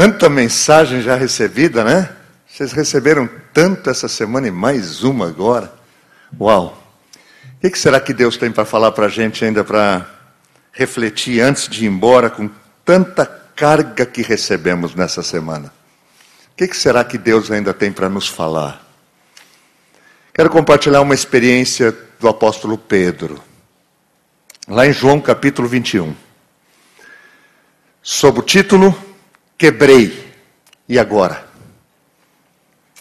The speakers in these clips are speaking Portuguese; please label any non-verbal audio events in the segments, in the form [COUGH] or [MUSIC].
Tanta mensagem já recebida, né? Vocês receberam tanto essa semana e mais uma agora. Uau! O que será que Deus tem para falar para a gente ainda para refletir antes de ir embora com tanta carga que recebemos nessa semana? O que será que Deus ainda tem para nos falar? Quero compartilhar uma experiência do apóstolo Pedro, lá em João capítulo 21, sob o título Quebrei, e agora?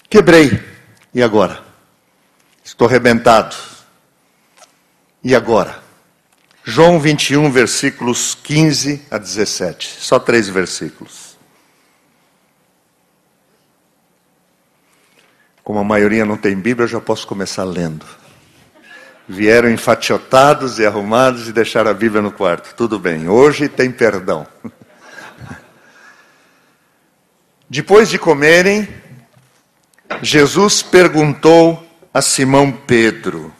Quebrei, e agora? Estou arrebentado, e agora? João 21, versículos 15 a 17, só três versículos. Como a maioria não tem Bíblia, eu já posso começar lendo. Vieram enfatiotados e arrumados e deixaram a Bíblia no quarto. Tudo bem, hoje tem perdão. Depois de comerem, Jesus perguntou a Simão Pedro: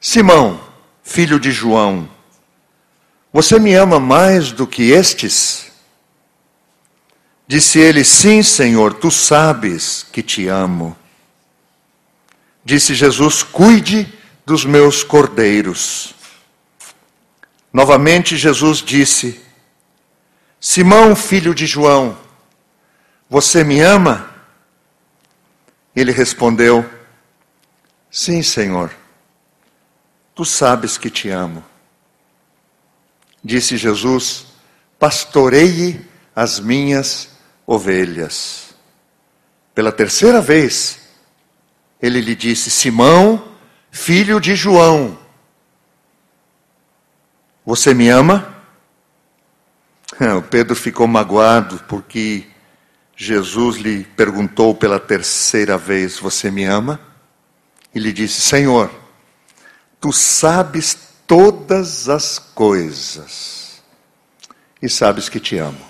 Simão, filho de João, você me ama mais do que estes? Disse ele: Sim, Senhor, tu sabes que te amo. Disse Jesus: Cuide dos meus cordeiros. Novamente Jesus disse: Simão, filho de João, você me ama? Ele respondeu: Sim, Senhor, tu sabes que te amo. Disse Jesus: Pastoreie as minhas ovelhas. Pela terceira vez, ele lhe disse: Simão, filho de João, você me ama? [LAUGHS] O Pedro ficou magoado porque Jesus lhe perguntou pela terceira vez: Você me ama? E lhe disse: Senhor, tu sabes todas as coisas e sabes que te amo.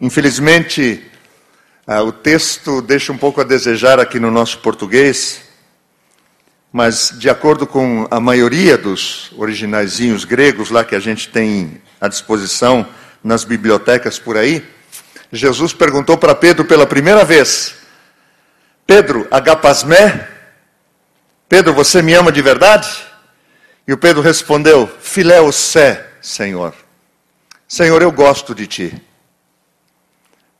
Infelizmente, ah, o texto deixa um pouco a desejar aqui no nosso português, mas de acordo com a maioria dos originaizinhos gregos lá que a gente tem à disposição nas bibliotecas por aí, Jesus perguntou para Pedro pela primeira vez: Pedro, agapasmé? Pedro, você me ama de verdade? E o Pedro respondeu: Filéu sé, Senhor. Senhor, eu gosto de ti.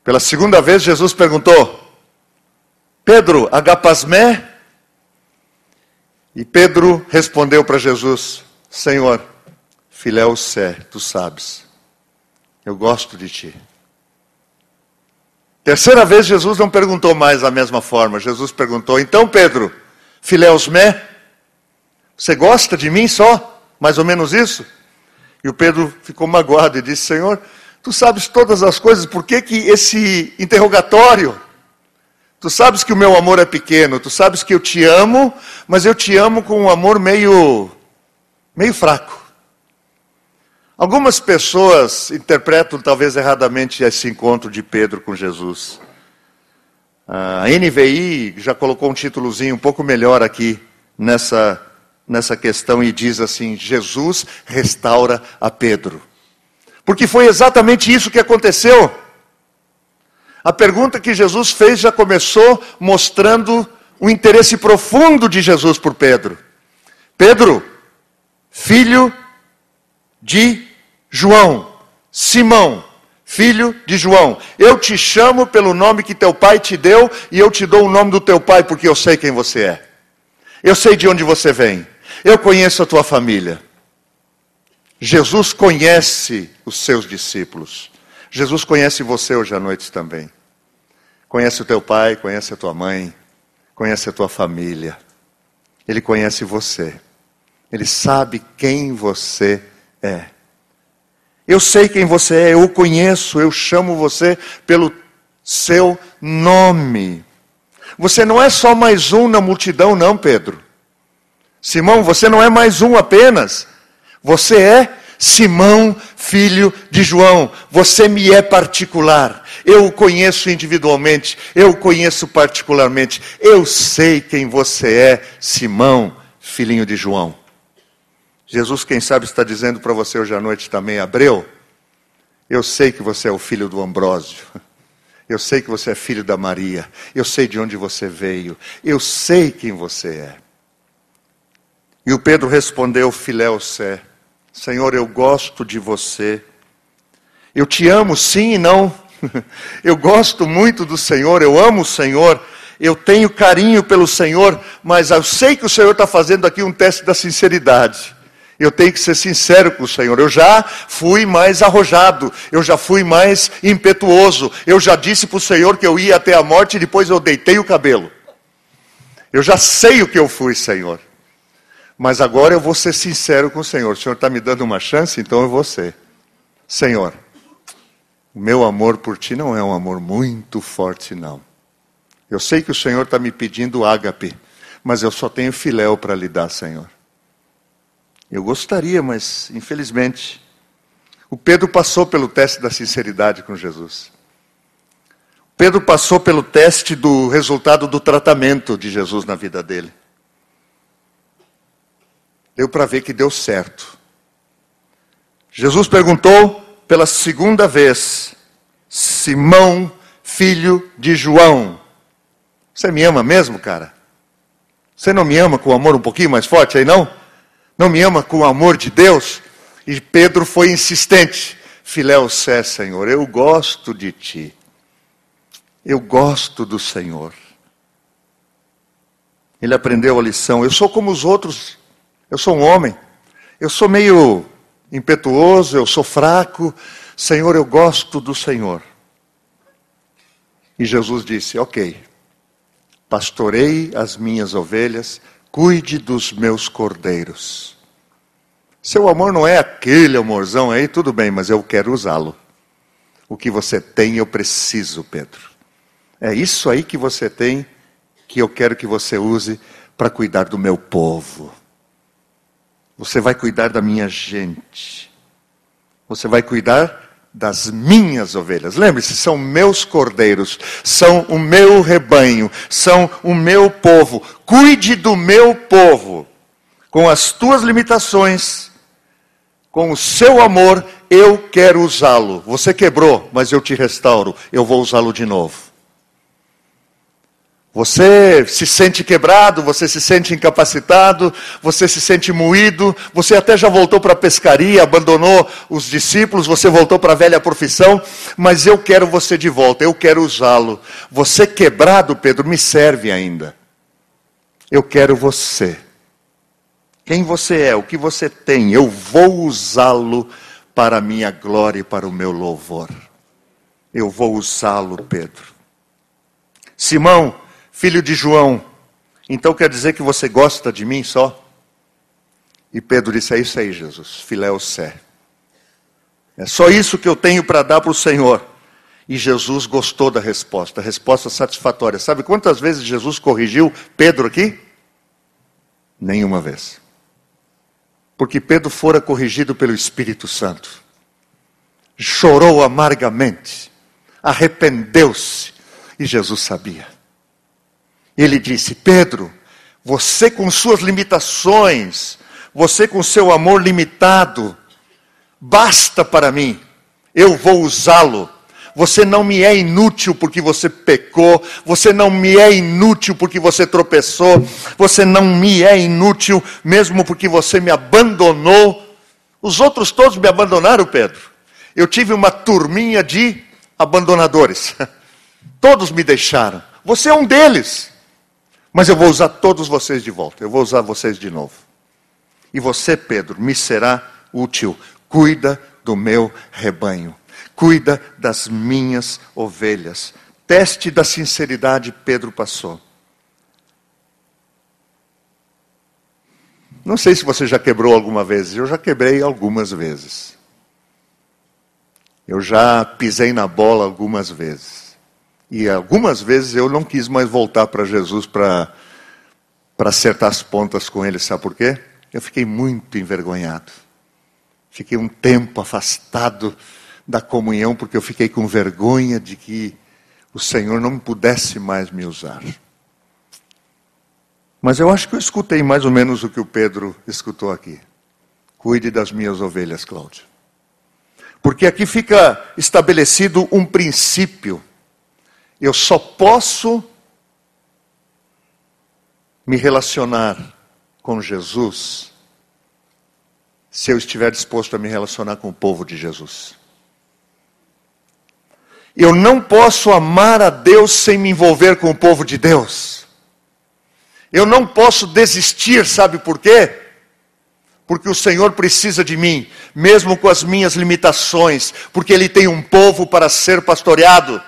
Pela segunda vez, Jesus perguntou: Pedro, agapasmé? E Pedro respondeu para Jesus: Senhor, filéu sé, tu sabes, eu gosto de ti. Terceira vez, Jesus não perguntou mais da mesma forma. Jesus perguntou: Então, Pedro, filéusmé, você gosta de mim só? Mais ou menos isso? E o Pedro ficou magoado e disse: Senhor, tu sabes todas as coisas, por que, que esse interrogatório? Tu sabes que o meu amor é pequeno, tu sabes que eu te amo, mas eu te amo com um amor meio, meio fraco. Algumas pessoas interpretam talvez erradamente esse encontro de Pedro com Jesus. A NVI já colocou um títulozinho um pouco melhor aqui nessa, nessa questão e diz assim: Jesus restaura a Pedro. Porque foi exatamente isso que aconteceu. A pergunta que Jesus fez já começou mostrando o interesse profundo de Jesus por Pedro. Pedro, filho de João, Simão, filho de João, eu te chamo pelo nome que teu pai te deu e eu te dou o nome do teu pai porque eu sei quem você é. Eu sei de onde você vem. Eu conheço a tua família. Jesus conhece os seus discípulos. Jesus conhece você hoje à noite também. Conhece o teu pai, conhece a tua mãe, conhece a tua família. Ele conhece você. Ele sabe quem você é. Eu sei quem você é, eu o conheço, eu chamo você pelo seu nome. Você não é só mais um na multidão, não, Pedro. Simão, você não é mais um apenas. Você é Simão, filho de João. Você me é particular. Eu o conheço individualmente, eu o conheço particularmente. Eu sei quem você é, Simão, filhinho de João. Jesus, quem sabe, está dizendo para você hoje à noite também, Abreu, Eu sei que você é o filho do Ambrósio. Eu sei que você é filho da Maria. Eu sei de onde você veio. Eu sei quem você é. E o Pedro respondeu, Filéu Sé, Senhor, eu gosto de você. Eu te amo sim e não. [LAUGHS] Eu gosto muito do Senhor, eu amo o Senhor, eu tenho carinho pelo Senhor, mas eu sei que o Senhor está fazendo aqui um teste da sinceridade. Eu tenho que ser sincero com o Senhor. Eu já fui mais arrojado, eu já fui mais impetuoso. Eu já disse para o Senhor que eu ia até a morte e depois eu deitei o cabelo. Eu já sei o que eu fui, Senhor. Mas agora eu vou ser sincero com o Senhor. O Senhor está me dando uma chance, então eu vou ser. Senhor, o meu amor por ti não é um amor muito forte, não. Eu sei que o Senhor está me pedindo ágape, mas eu só tenho filéu para lhe dar, Senhor. Eu gostaria, mas infelizmente. O Pedro passou pelo teste da sinceridade com Jesus. Pedro passou pelo teste do resultado do tratamento de Jesus na vida dele. Deu para ver que deu certo. Jesus perguntou pela segunda vez: Simão, filho de João, você me ama mesmo, cara? Você não me ama com amor um pouquinho mais forte aí, não? Não me ama com o amor de Deus? E Pedro foi insistente. Filéu Sé, Senhor, eu gosto de ti. Eu gosto do Senhor. Ele aprendeu a lição. Eu sou como os outros. Eu sou um homem. Eu sou meio impetuoso, eu sou fraco. Senhor, eu gosto do Senhor. E Jesus disse: Ok, pastorei as minhas ovelhas Cuide dos meus cordeiros. Seu amor não é aquele amorzão aí, tudo bem, mas eu quero usá-lo. O que você tem, eu preciso, Pedro. É isso aí que você tem que eu quero que você use para cuidar do meu povo. Você vai cuidar da minha gente. Você vai cuidar das minhas ovelhas. Lembre-se, são meus cordeiros, são o meu rebanho, são o meu povo. Cuide do meu povo. Com as tuas limitações, com o seu amor, eu quero usá-lo. Você quebrou, mas eu te restauro. Eu vou usá-lo de novo. Você se sente quebrado, você se sente incapacitado, você se sente moído, você até já voltou para a pescaria, abandonou os discípulos, você voltou para a velha profissão, mas eu quero você de volta, eu quero usá-lo. Você quebrado, Pedro, me serve ainda. Eu quero você. Quem você é, o que você tem, eu vou usá-lo para a minha glória e para o meu louvor. Eu vou usá-lo, Pedro. Simão, filho de João, então quer dizer que você gosta de mim só? E Pedro disse: É isso aí, Jesus, filéu sé. É só isso que eu tenho para dar para o Senhor. E Jesus gostou da resposta, resposta satisfatória. Sabe quantas vezes Jesus corrigiu Pedro aqui? Nenhuma vez. Porque Pedro fora corrigido pelo Espírito Santo. Chorou amargamente, arrependeu-se, e Jesus sabia. Ele disse: Pedro, você com suas limitações, você com seu amor limitado, basta para mim, eu vou usá-lo. Você não me é inútil porque você pecou, você não me é inútil porque você tropeçou, você não me é inútil mesmo porque você me abandonou. Os outros todos me abandonaram, Pedro. Eu tive uma turminha de abandonadores. [LAUGHS] Todos me deixaram. Você é um deles. Mas eu vou usar todos vocês de volta, eu vou usar vocês de novo. E você, Pedro, me será útil. Cuida do meu rebanho, cuida das minhas ovelhas. Teste da sinceridade, Pedro passou. Não sei se você já quebrou alguma vez, eu já quebrei algumas vezes. Eu já pisei na bola algumas vezes. E algumas vezes eu não quis mais voltar para Jesus para acertar as pontas com ele, sabe por quê? Eu fiquei muito envergonhado. Fiquei um tempo afastado da comunhão, porque eu fiquei com vergonha de que o Senhor não pudesse mais me usar. Mas eu acho que eu escutei mais ou menos o que o Pedro escutou aqui. Cuide das minhas ovelhas, Cláudio. Porque aqui fica estabelecido um princípio. Eu só posso me relacionar com Jesus se eu estiver disposto a me relacionar com o povo de Jesus. Eu não posso amar a Deus sem me envolver com o povo de Deus. Eu não posso desistir, sabe por quê? Porque o Senhor precisa de mim, mesmo com as minhas limitações, porque Ele tem um povo para ser pastoreado.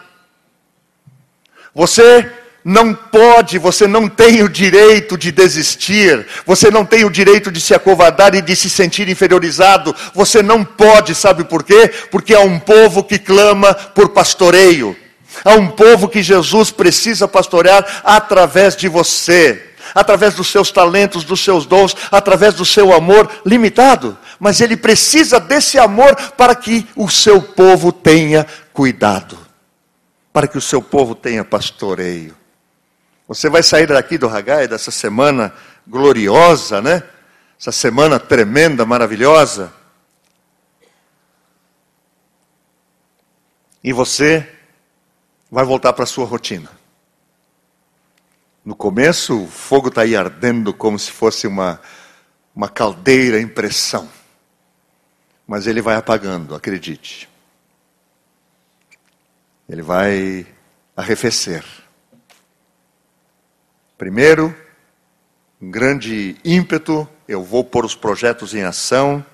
Você não pode, você não tem o direito de desistir, você não tem o direito de se acovardar e de se sentir inferiorizado, você não pode, sabe por quê? Porque há um povo que clama por pastoreio, há um povo que Jesus precisa pastorear através de você. Através dos seus talentos, dos seus dons, através do seu amor limitado, mas ele precisa desse amor para que o seu povo tenha cuidado, para que o seu povo tenha pastoreio. Você vai sair daqui do Hagai, dessa semana gloriosa, né? Essa semana tremenda, maravilhosa. E você vai voltar para a sua rotina. No começo, o fogo está aí ardendo como se fosse uma, uma caldeira em pressão. Mas ele vai apagando, acredite. Ele vai arrefecer. Primeiro, um grande ímpeto, eu vou pôr os projetos em ação,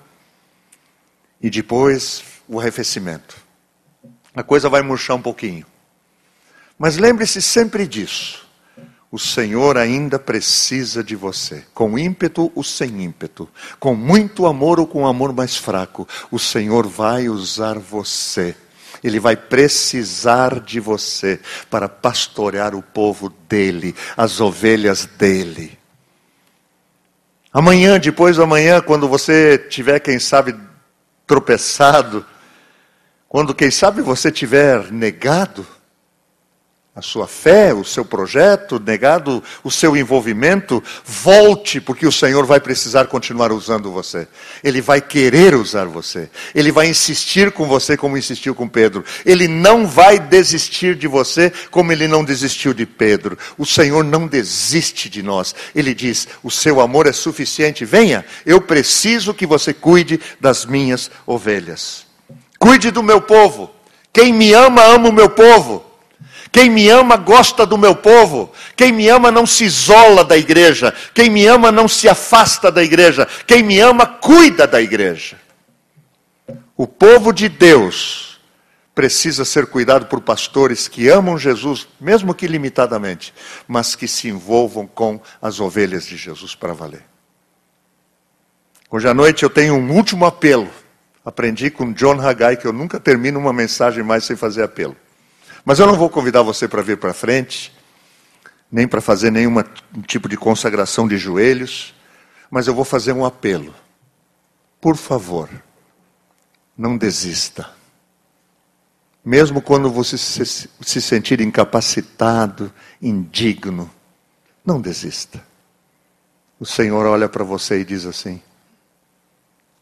e depois o arrefecimento. A coisa vai murchar um pouquinho. Mas lembre-se sempre disso. O Senhor ainda precisa de você, com ímpeto ou sem ímpeto, com muito amor ou com amor mais fraco. O Senhor vai usar você ele vai precisar de você para pastorear o povo dele, as ovelhas dele. Amanhã, depois do amanhã, quando você tiver, quem sabe, tropeçado, quando, quem sabe, você tiver negado, a sua fé, o seu projeto, negado o seu envolvimento, volte, porque o Senhor vai precisar continuar usando você. Ele vai querer usar você. Ele vai insistir com você como insistiu com Pedro. Ele não vai desistir de você como ele não desistiu de Pedro. O Senhor não desiste de nós. Ele diz: "O seu amor é suficiente. Venha, eu preciso que você cuide das minhas ovelhas. Cuide do meu povo. Quem me ama, ama o meu povo." Quem me ama gosta do meu povo. Quem me ama não se isola da igreja. Quem me ama não se afasta da igreja. Quem me ama cuida da igreja. O povo de Deus precisa ser cuidado por pastores que amam Jesus, mesmo que limitadamente, mas que se envolvam com as ovelhas de Jesus para valer. Hoje à noite eu tenho um último apelo. Aprendi com John Haggai que eu nunca termino uma mensagem mais sem fazer apelo. Mas eu não vou convidar você para vir para frente, nem para fazer nenhum tipo de consagração de joelhos, mas eu vou fazer um apelo. Por favor, não desista. Mesmo quando você se, se sentir incapacitado, indigno, não desista. O Senhor olha para você e diz assim: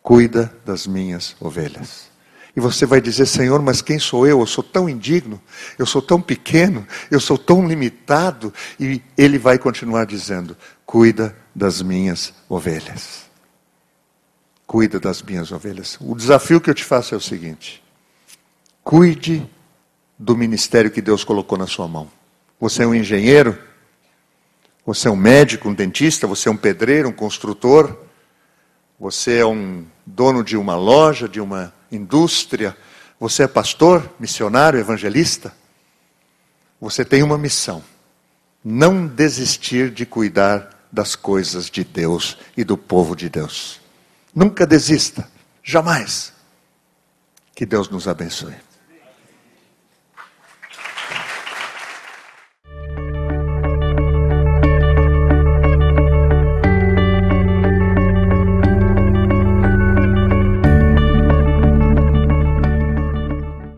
Cuida das minhas ovelhas. E você vai dizer, Senhor, mas quem sou eu? Eu sou tão indigno, eu sou tão pequeno, eu sou tão limitado. E Ele vai continuar dizendo: cuida das minhas ovelhas. Cuida das minhas ovelhas. O desafio que eu te faço é o seguinte: cuide do ministério que Deus colocou na sua mão. Você é um engenheiro, você é um médico, um dentista, você é um pedreiro, um construtor, você é um dono de uma loja, de uma indústria, você é pastor, missionário, evangelista, você tem uma missão: não desistir de cuidar das coisas de Deus e do povo de Deus. Nunca desista, jamais. Que Deus nos abençoe.